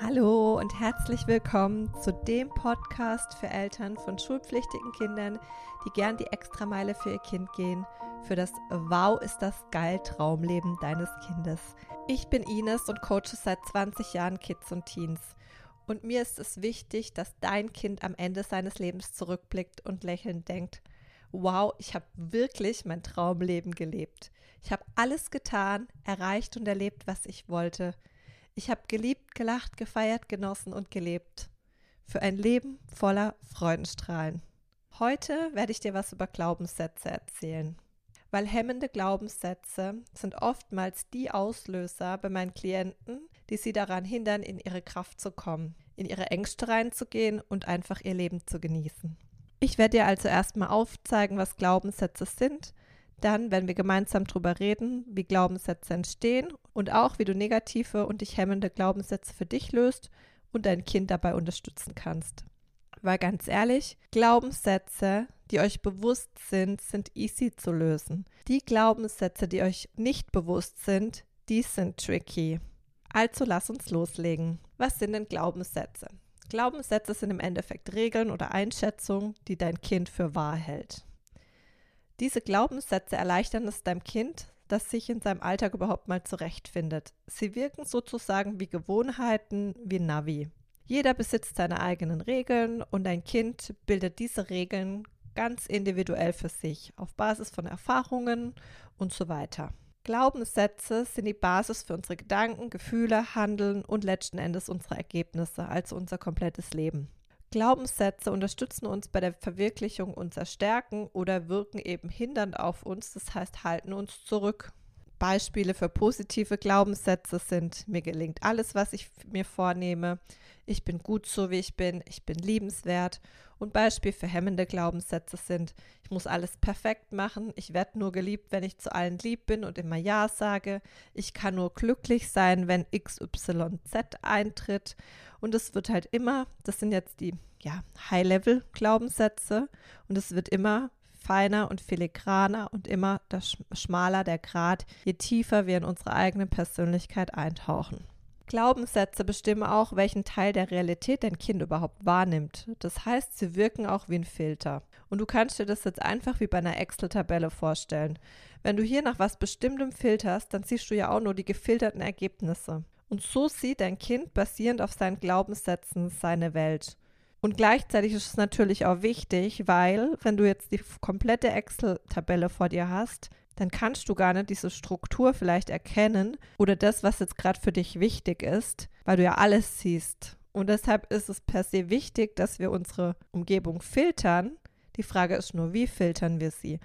Hallo und herzlich willkommen zu dem Podcast für Eltern von schulpflichtigen Kindern, die gern die Extrameile für ihr Kind gehen, für das Wow ist das geil Traumleben deines Kindes. Ich bin Ines und coache seit 20 Jahren Kids und Teens. Und mir ist es wichtig, dass dein Kind am Ende seines Lebens zurückblickt und lächelnd denkt, wow, ich habe wirklich mein Traumleben gelebt. Ich habe alles getan, erreicht und erlebt, was ich wollte. Ich habe geliebt, gelacht, gefeiert, genossen und gelebt. Für ein Leben voller Freudenstrahlen. Heute werde ich dir was über Glaubenssätze erzählen. Weil hemmende Glaubenssätze sind oftmals die Auslöser bei meinen Klienten, die sie daran hindern, in ihre Kraft zu kommen, in ihre Ängste reinzugehen und einfach ihr Leben zu genießen. Ich werde dir also erstmal aufzeigen, was Glaubenssätze sind, dann werden wir gemeinsam darüber reden, wie Glaubenssätze entstehen und auch, wie du negative und dich hemmende Glaubenssätze für dich löst und dein Kind dabei unterstützen kannst. Weil ganz ehrlich, Glaubenssätze, die euch bewusst sind, sind easy zu lösen. Die Glaubenssätze, die euch nicht bewusst sind, die sind tricky. Also lass uns loslegen. Was sind denn Glaubenssätze? Glaubenssätze sind im Endeffekt Regeln oder Einschätzungen, die dein Kind für wahr hält. Diese Glaubenssätze erleichtern es deinem Kind, das sich in seinem Alltag überhaupt mal zurechtfindet. Sie wirken sozusagen wie Gewohnheiten, wie Navi. Jeder besitzt seine eigenen Regeln und ein Kind bildet diese Regeln ganz individuell für sich, auf Basis von Erfahrungen und so weiter. Glaubenssätze sind die Basis für unsere Gedanken, Gefühle, Handeln und letzten Endes unsere Ergebnisse, also unser komplettes Leben. Glaubenssätze unterstützen uns bei der Verwirklichung unserer Stärken oder wirken eben hindernd auf uns, das heißt halten uns zurück. Beispiele für positive Glaubenssätze sind, mir gelingt alles, was ich mir vornehme, ich bin gut so, wie ich bin, ich bin liebenswert. Und Beispiel für hemmende Glaubenssätze sind, ich muss alles perfekt machen, ich werde nur geliebt, wenn ich zu allen lieb bin und immer Ja sage, ich kann nur glücklich sein, wenn XYZ eintritt. Und es wird halt immer, das sind jetzt die ja, High-Level-Glaubenssätze, und es wird immer feiner und filigraner und immer schmaler der Grad, je tiefer wir in unsere eigene Persönlichkeit eintauchen. Glaubenssätze bestimmen auch, welchen Teil der Realität dein Kind überhaupt wahrnimmt. Das heißt, sie wirken auch wie ein Filter. Und du kannst dir das jetzt einfach wie bei einer Excel-Tabelle vorstellen. Wenn du hier nach was Bestimmtem filterst, dann siehst du ja auch nur die gefilterten Ergebnisse. Und so sieht dein Kind basierend auf seinen Glaubenssätzen seine Welt. Und gleichzeitig ist es natürlich auch wichtig, weil wenn du jetzt die komplette Excel-Tabelle vor dir hast, dann kannst du gar nicht diese Struktur vielleicht erkennen oder das, was jetzt gerade für dich wichtig ist, weil du ja alles siehst. Und deshalb ist es per se wichtig, dass wir unsere Umgebung filtern. Die Frage ist nur, wie filtern wir sie?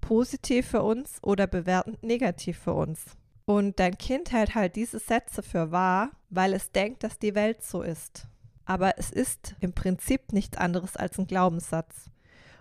Positiv für uns oder bewertend negativ für uns? Und dein Kind hält halt diese Sätze für wahr, weil es denkt, dass die Welt so ist. Aber es ist im Prinzip nichts anderes als ein Glaubenssatz.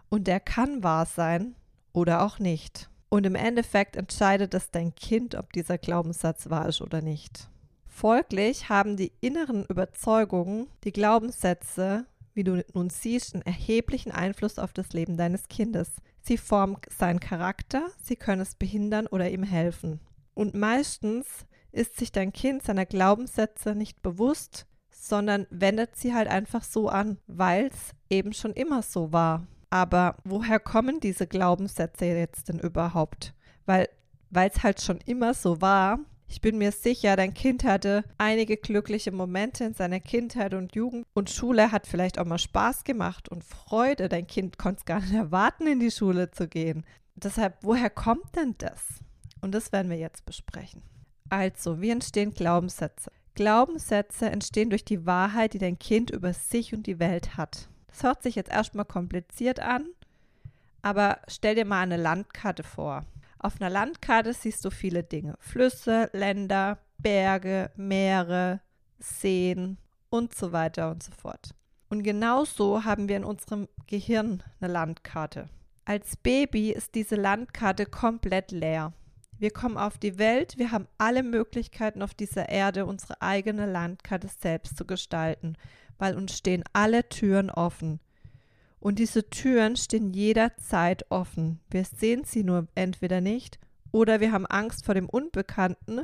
Und der kann wahr sein oder auch nicht. Und im Endeffekt entscheidet es dein Kind, ob dieser Glaubenssatz wahr ist oder nicht. Folglich haben die inneren Überzeugungen, die Glaubenssätze, wie du nun siehst, einen erheblichen Einfluss auf das Leben deines Kindes. Sie formen seinen Charakter, sie können es behindern oder ihm helfen. Und meistens ist sich dein Kind seiner Glaubenssätze nicht bewusst, sondern wendet sie halt einfach so an, weil es eben schon immer so war. Aber woher kommen diese Glaubenssätze jetzt denn überhaupt? Weil es halt schon immer so war. Ich bin mir sicher, dein Kind hatte einige glückliche Momente in seiner Kindheit und Jugend und Schule hat vielleicht auch mal Spaß gemacht und Freude. Dein Kind konnte es gar nicht erwarten, in die Schule zu gehen. Deshalb, woher kommt denn das? Und das werden wir jetzt besprechen. Also, wie entstehen Glaubenssätze? Glaubenssätze entstehen durch die Wahrheit, die dein Kind über sich und die Welt hat. Das hört sich jetzt erstmal kompliziert an, aber stell dir mal eine Landkarte vor. Auf einer Landkarte siehst du viele Dinge. Flüsse, Länder, Berge, Meere, Seen und so weiter und so fort. Und genau so haben wir in unserem Gehirn eine Landkarte. Als Baby ist diese Landkarte komplett leer. Wir kommen auf die Welt, wir haben alle Möglichkeiten auf dieser Erde, unsere eigene Landkarte selbst zu gestalten weil uns stehen alle Türen offen. Und diese Türen stehen jederzeit offen. Wir sehen sie nur entweder nicht oder wir haben Angst vor dem Unbekannten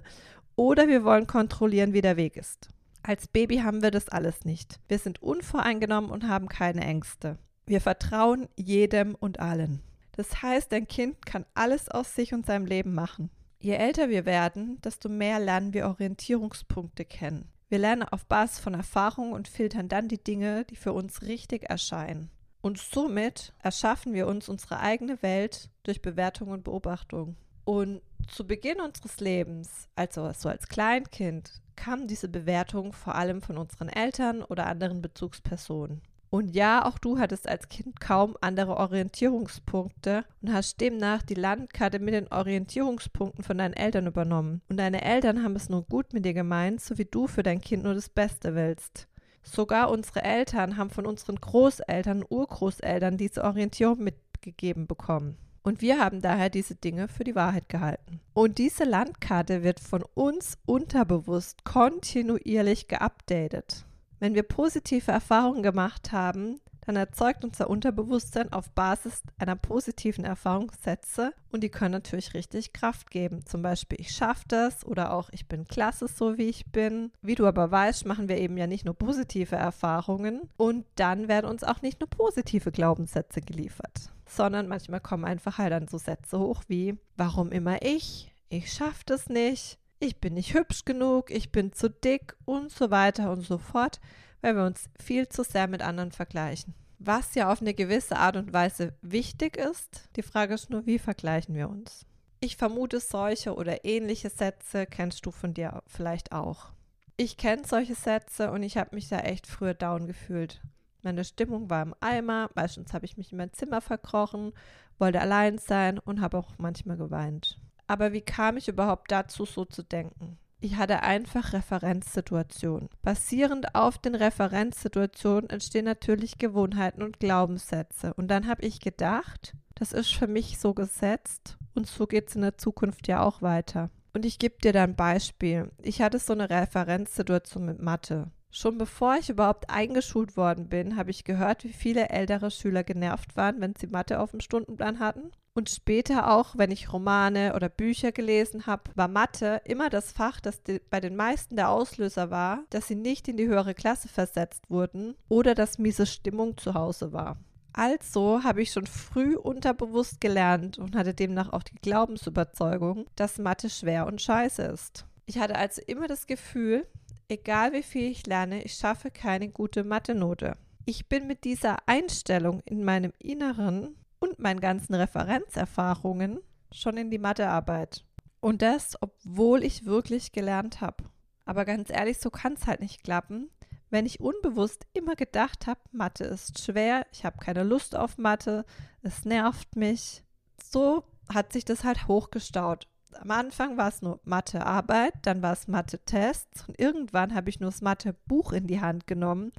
oder wir wollen kontrollieren, wie der Weg ist. Als Baby haben wir das alles nicht. Wir sind unvoreingenommen und haben keine Ängste. Wir vertrauen jedem und allen. Das heißt, dein Kind kann alles aus sich und seinem Leben machen. Je älter wir werden, desto mehr lernen wir Orientierungspunkte kennen. Wir lernen auf Basis von Erfahrung und filtern dann die Dinge, die für uns richtig erscheinen. Und somit erschaffen wir uns unsere eigene Welt durch Bewertung und Beobachtung. Und zu Beginn unseres Lebens, also so als Kleinkind, kam diese Bewertung vor allem von unseren Eltern oder anderen Bezugspersonen. Und ja, auch du hattest als Kind kaum andere Orientierungspunkte und hast demnach die Landkarte mit den Orientierungspunkten von deinen Eltern übernommen. Und deine Eltern haben es nur gut mit dir gemeint, so wie du für dein Kind nur das Beste willst. Sogar unsere Eltern haben von unseren Großeltern, Urgroßeltern diese Orientierung mitgegeben bekommen. Und wir haben daher diese Dinge für die Wahrheit gehalten. Und diese Landkarte wird von uns unterbewusst kontinuierlich geupdatet. Wenn wir positive Erfahrungen gemacht haben, dann erzeugt unser Unterbewusstsein auf Basis einer positiven Erfahrung Sätze und die können natürlich richtig Kraft geben. Zum Beispiel, ich schaffe das oder auch ich bin klasse, so wie ich bin. Wie du aber weißt, machen wir eben ja nicht nur positive Erfahrungen und dann werden uns auch nicht nur positive Glaubenssätze geliefert, sondern manchmal kommen einfach halt dann so Sätze hoch wie, warum immer ich? Ich schaffe das nicht. Ich bin nicht hübsch genug, ich bin zu dick und so weiter und so fort weil wir uns viel zu sehr mit anderen vergleichen. Was ja auf eine gewisse Art und Weise wichtig ist, die Frage ist nur, wie vergleichen wir uns? Ich vermute, solche oder ähnliche Sätze kennst du von dir vielleicht auch. Ich kenne solche Sätze und ich habe mich da echt früher down gefühlt. Meine Stimmung war im Eimer, meistens habe ich mich in mein Zimmer verkrochen, wollte allein sein und habe auch manchmal geweint. Aber wie kam ich überhaupt dazu, so zu denken? Ich hatte einfach Referenzsituationen. Basierend auf den Referenzsituationen entstehen natürlich Gewohnheiten und Glaubenssätze. Und dann habe ich gedacht, das ist für mich so gesetzt und so geht es in der Zukunft ja auch weiter. Und ich gebe dir da ein Beispiel. Ich hatte so eine Referenzsituation mit Mathe. Schon bevor ich überhaupt eingeschult worden bin, habe ich gehört, wie viele ältere Schüler genervt waren, wenn sie Mathe auf dem Stundenplan hatten. Und später auch, wenn ich Romane oder Bücher gelesen habe, war Mathe immer das Fach, das bei den meisten der Auslöser war, dass sie nicht in die höhere Klasse versetzt wurden oder dass miese Stimmung zu Hause war. Also habe ich schon früh unterbewusst gelernt und hatte demnach auch die Glaubensüberzeugung, dass Mathe schwer und scheiße ist. Ich hatte also immer das Gefühl, egal wie viel ich lerne, ich schaffe keine gute Mathe-Note. Ich bin mit dieser Einstellung in meinem Inneren und meinen ganzen Referenzerfahrungen schon in die Mathearbeit. Und das, obwohl ich wirklich gelernt habe. Aber ganz ehrlich, so kann es halt nicht klappen, wenn ich unbewusst immer gedacht habe, Mathe ist schwer, ich habe keine Lust auf Mathe, es nervt mich. So hat sich das halt hochgestaut. Am Anfang war es nur Mathearbeit, dann war es Mathe-Tests und irgendwann habe ich nur das Mathe-Buch in die Hand genommen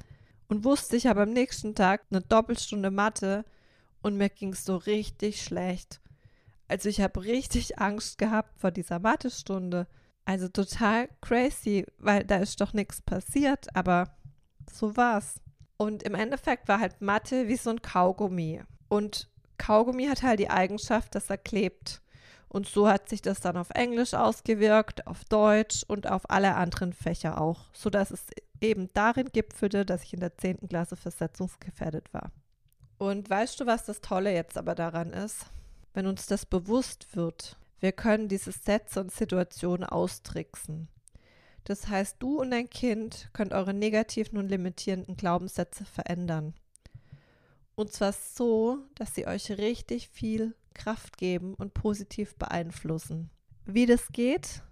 und wusste, ich habe am nächsten Tag eine Doppelstunde Mathe und mir ging es so richtig schlecht. Also ich habe richtig Angst gehabt vor dieser Mathestunde. Also total crazy, weil da ist doch nichts passiert, aber so war's. Und im Endeffekt war halt Mathe wie so ein Kaugummi. Und Kaugummi hat halt die Eigenschaft, dass er klebt. Und so hat sich das dann auf Englisch ausgewirkt, auf Deutsch und auf alle anderen Fächer auch, sodass es eben darin gipfelte, dass ich in der 10. Klasse versetzungsgefährdet war. Und weißt du, was das Tolle jetzt aber daran ist? Wenn uns das bewusst wird, wir können diese Sätze und Situationen austricksen. Das heißt, du und dein Kind könnt eure negativen und limitierenden Glaubenssätze verändern. Und zwar so, dass sie euch richtig viel Kraft geben und positiv beeinflussen. Wie das geht,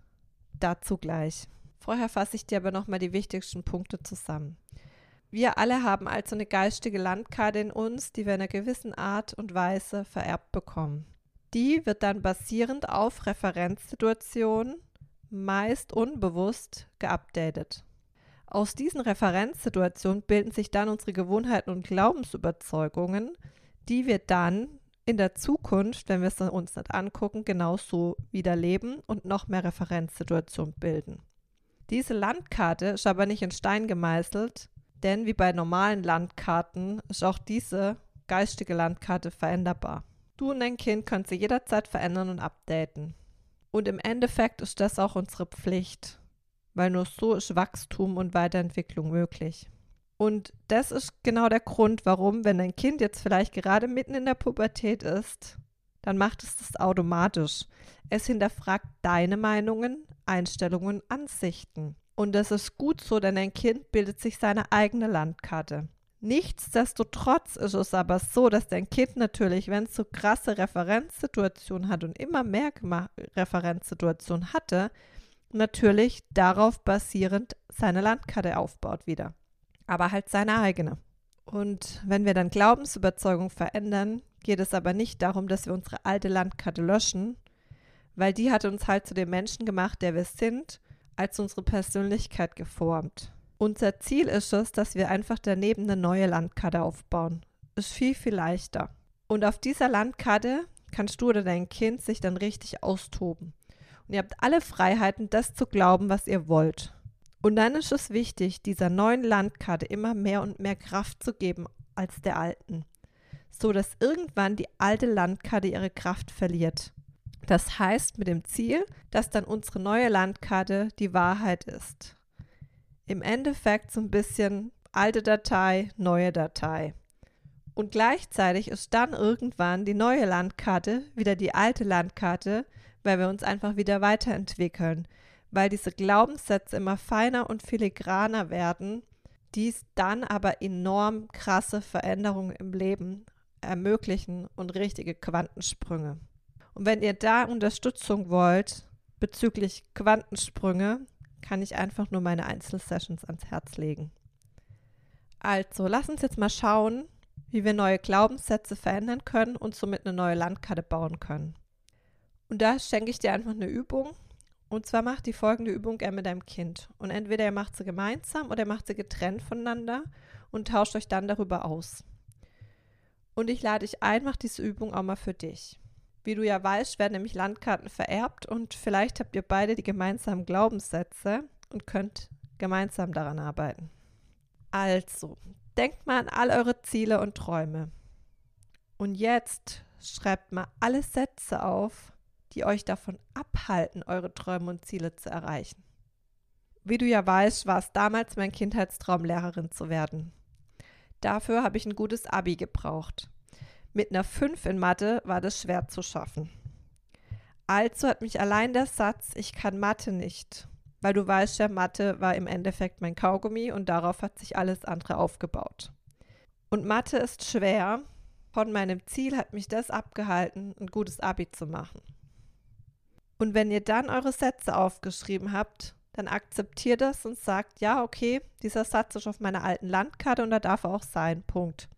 dazu gleich. Vorher fasse ich dir aber nochmal die wichtigsten Punkte zusammen. Wir alle haben also eine geistige Landkarte in uns, die wir in einer gewissen Art und Weise vererbt bekommen. Die wird dann basierend auf Referenzsituationen, meist unbewusst, geupdatet. Aus diesen Referenzsituationen bilden sich dann unsere Gewohnheiten und Glaubensüberzeugungen, die wir dann in der Zukunft, wenn wir es uns nicht angucken, genauso wieder leben und noch mehr Referenzsituationen bilden. Diese Landkarte ist aber nicht in Stein gemeißelt, denn wie bei normalen Landkarten ist auch diese geistige Landkarte veränderbar. Du und dein Kind könnt sie jederzeit verändern und updaten. Und im Endeffekt ist das auch unsere Pflicht. weil nur so ist Wachstum und Weiterentwicklung möglich. Und das ist genau der Grund, warum, wenn dein Kind jetzt vielleicht gerade mitten in der Pubertät ist, dann macht es das automatisch. Es hinterfragt deine Meinungen, Einstellungen, Ansichten. Und das ist gut so, denn ein Kind bildet sich seine eigene Landkarte. Nichtsdestotrotz ist es aber so, dass dein Kind natürlich, wenn es so krasse Referenzsituationen hat und immer mehr Referenzsituationen hatte, natürlich darauf basierend seine Landkarte aufbaut wieder. Aber halt seine eigene. Und wenn wir dann Glaubensüberzeugung verändern, geht es aber nicht darum, dass wir unsere alte Landkarte löschen, weil die hat uns halt zu dem Menschen gemacht, der wir sind als unsere Persönlichkeit geformt. Unser Ziel ist es, dass wir einfach daneben eine neue Landkarte aufbauen. Ist viel, viel leichter. Und auf dieser Landkarte kannst du oder dein Kind sich dann richtig austoben. Und ihr habt alle Freiheiten, das zu glauben, was ihr wollt. Und dann ist es wichtig, dieser neuen Landkarte immer mehr und mehr Kraft zu geben als der alten, so dass irgendwann die alte Landkarte ihre Kraft verliert. Das heißt mit dem Ziel, dass dann unsere neue Landkarte die Wahrheit ist. Im Endeffekt so ein bisschen alte Datei, neue Datei. Und gleichzeitig ist dann irgendwann die neue Landkarte wieder die alte Landkarte, weil wir uns einfach wieder weiterentwickeln, weil diese Glaubenssätze immer feiner und filigraner werden, dies dann aber enorm krasse Veränderungen im Leben ermöglichen und richtige Quantensprünge. Und wenn ihr da Unterstützung wollt bezüglich Quantensprünge, kann ich einfach nur meine Einzelsessions ans Herz legen. Also, lass uns jetzt mal schauen, wie wir neue Glaubenssätze verändern können und somit eine neue Landkarte bauen können. Und da schenke ich dir einfach eine Übung. Und zwar macht die folgende Übung er mit deinem Kind. Und entweder ihr macht sie gemeinsam oder ihr macht sie getrennt voneinander und tauscht euch dann darüber aus. Und ich lade dich ein, mach diese Übung auch mal für dich. Wie du ja weißt, werden nämlich Landkarten vererbt und vielleicht habt ihr beide die gemeinsamen Glaubenssätze und könnt gemeinsam daran arbeiten. Also, denkt mal an all eure Ziele und Träume. Und jetzt schreibt mal alle Sätze auf, die euch davon abhalten, eure Träume und Ziele zu erreichen. Wie du ja weißt, war es damals mein Kindheitstraum, Lehrerin zu werden. Dafür habe ich ein gutes Abi gebraucht. Mit einer 5 in Mathe war das schwer zu schaffen. Also hat mich allein der Satz, ich kann Mathe nicht, weil du weißt ja, Mathe war im Endeffekt mein Kaugummi und darauf hat sich alles andere aufgebaut. Und Mathe ist schwer. Von meinem Ziel hat mich das abgehalten, ein gutes Abi zu machen. Und wenn ihr dann eure Sätze aufgeschrieben habt, dann akzeptiert das und sagt, ja, okay, dieser Satz ist auf meiner alten Landkarte und da darf er auch sein. Punkt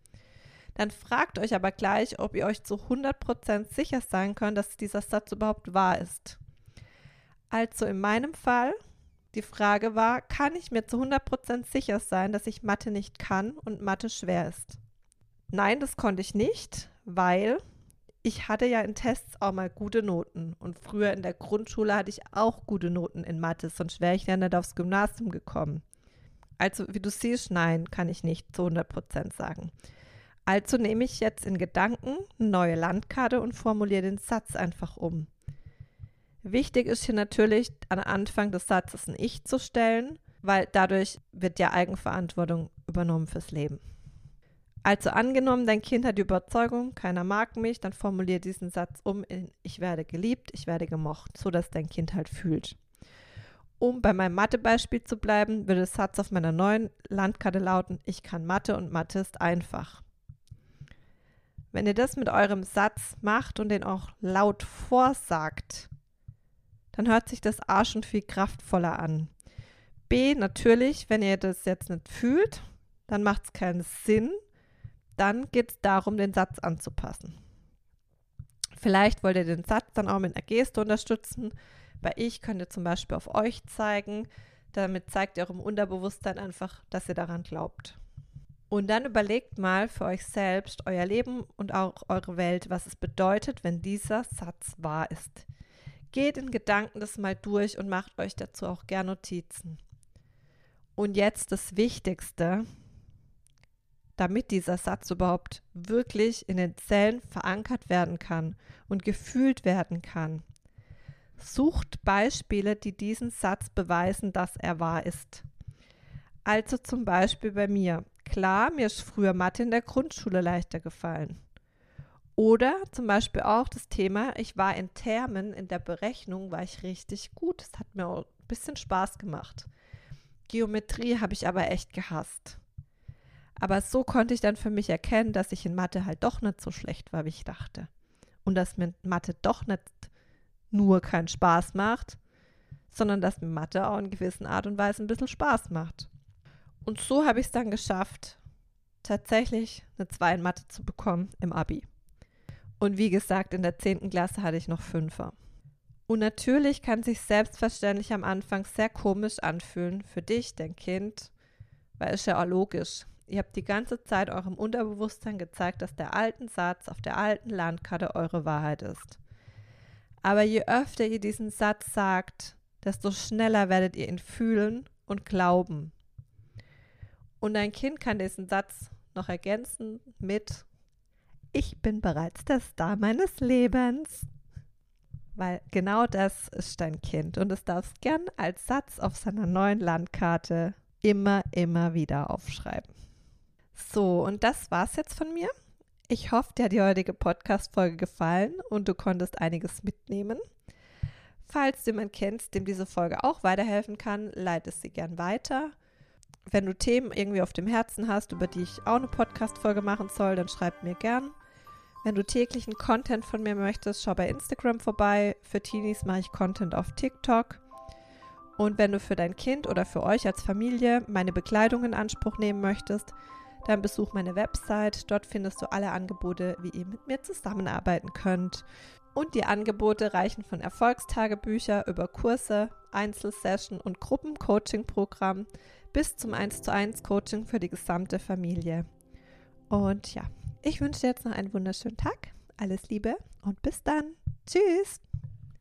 dann fragt euch aber gleich, ob ihr euch zu 100% sicher sein könnt, dass dieser Satz überhaupt wahr ist. Also in meinem Fall, die Frage war, kann ich mir zu 100% sicher sein, dass ich Mathe nicht kann und Mathe schwer ist? Nein, das konnte ich nicht, weil ich hatte ja in Tests auch mal gute Noten und früher in der Grundschule hatte ich auch gute Noten in Mathe, sonst wäre ich ja nicht aufs Gymnasium gekommen. Also wie du siehst, nein, kann ich nicht zu 100% sagen. Also nehme ich jetzt in Gedanken eine neue Landkarte und formuliere den Satz einfach um. Wichtig ist hier natürlich, am Anfang des Satzes ein Ich zu stellen, weil dadurch wird ja Eigenverantwortung übernommen fürs Leben. Also angenommen, dein Kind hat die Überzeugung, keiner mag mich, dann formuliere diesen Satz um in Ich werde geliebt, ich werde gemocht, so dass dein Kind halt fühlt. Um bei meinem Mathebeispiel zu bleiben, würde der Satz auf meiner neuen Landkarte lauten, ich kann Mathe und Mathe ist einfach. Wenn ihr das mit eurem Satz macht und den auch laut vorsagt, dann hört sich das A schon viel kraftvoller an. B, natürlich, wenn ihr das jetzt nicht fühlt, dann macht es keinen Sinn. Dann geht es darum, den Satz anzupassen. Vielleicht wollt ihr den Satz dann auch mit einer Geste unterstützen. Bei ich könnt ihr zum Beispiel auf euch zeigen. Damit zeigt ihr eurem Unterbewusstsein einfach, dass ihr daran glaubt. Und dann überlegt mal für euch selbst, euer Leben und auch eure Welt, was es bedeutet, wenn dieser Satz wahr ist. Geht in Gedanken das mal durch und macht euch dazu auch gern Notizen. Und jetzt das Wichtigste, damit dieser Satz überhaupt wirklich in den Zellen verankert werden kann und gefühlt werden kann. Sucht Beispiele, die diesen Satz beweisen, dass er wahr ist. Also zum Beispiel bei mir. Klar, mir ist früher Mathe in der Grundschule leichter gefallen. Oder zum Beispiel auch das Thema, ich war in Termen, in der Berechnung war ich richtig gut. Es hat mir auch ein bisschen Spaß gemacht. Geometrie habe ich aber echt gehasst. Aber so konnte ich dann für mich erkennen, dass ich in Mathe halt doch nicht so schlecht war, wie ich dachte. Und dass mir Mathe doch nicht nur keinen Spaß macht, sondern dass mir Mathe auch in gewissen Art und Weise ein bisschen Spaß macht. Und so habe ich es dann geschafft, tatsächlich eine 2 in Mathe zu bekommen im Abi. Und wie gesagt, in der 10. Klasse hatte ich noch Fünfer. Und natürlich kann sich selbstverständlich am Anfang sehr komisch anfühlen für dich, dein Kind, weil es ja auch logisch. Ihr habt die ganze Zeit eurem Unterbewusstsein gezeigt, dass der alten Satz auf der alten Landkarte eure Wahrheit ist. Aber je öfter ihr diesen Satz sagt, desto schneller werdet ihr ihn fühlen und glauben. Und dein Kind kann diesen Satz noch ergänzen mit Ich bin bereits der Star meines Lebens. Weil genau das ist dein Kind und es darfst gern als Satz auf seiner neuen Landkarte immer, immer wieder aufschreiben. So, und das war's jetzt von mir. Ich hoffe, dir hat die heutige Podcast-Folge gefallen und du konntest einiges mitnehmen. Falls du jemanden kennst, dem diese Folge auch weiterhelfen kann, leite sie gern weiter. Wenn du Themen irgendwie auf dem Herzen hast, über die ich auch eine Podcast-Folge machen soll, dann schreib mir gern. Wenn du täglichen Content von mir möchtest, schau bei Instagram vorbei. Für Teenies mache ich Content auf TikTok. Und wenn du für dein Kind oder für euch als Familie meine Bekleidung in Anspruch nehmen möchtest, dann besuch meine Website. Dort findest du alle Angebote, wie ihr mit mir zusammenarbeiten könnt. Und die Angebote reichen von Erfolgstagebücher über Kurse, Einzelsession und Gruppencoaching-Programm bis zum 1 zu 1 Coaching für die gesamte Familie. Und ja, ich wünsche dir jetzt noch einen wunderschönen Tag. Alles Liebe und bis dann. Tschüss.